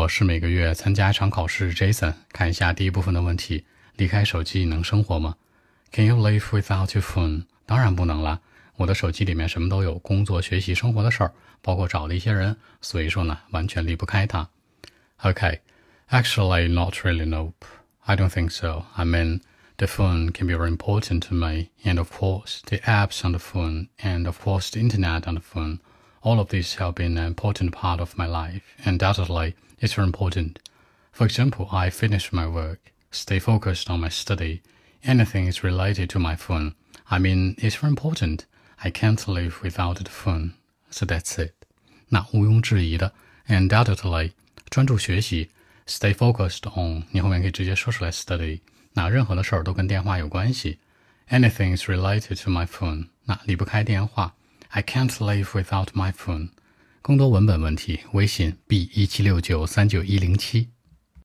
我是每个月参加一场考试。Jason，看一下第一部分的问题：离开手机能生活吗？Can you live without your phone？当然不能了。我的手机里面什么都有，工作、学习、生活的事儿，包括找的一些人，所以说呢，完全离不开它。Okay，actually not really nope. I don't think so. I mean, the phone can be very important to me, and of course, the apps on the phone, and of course, the internet on the phone. All of these have been an important part of my life. Undoubtedly, it's very important. For example, I finish my work, stay focused on my study. Anything is related to my phone. I mean, it's very important. I can't live without the phone. So that's it. 那毋庸置疑的，undoubtedly，专注学习，stay focused on，你后面可以直接说出来 study。那任何的事儿都跟电话有关系。Anything is related to my phone，那离不开电话。 I can't live without my phone。更多文本问题，微信 b 一七六九三九一零七。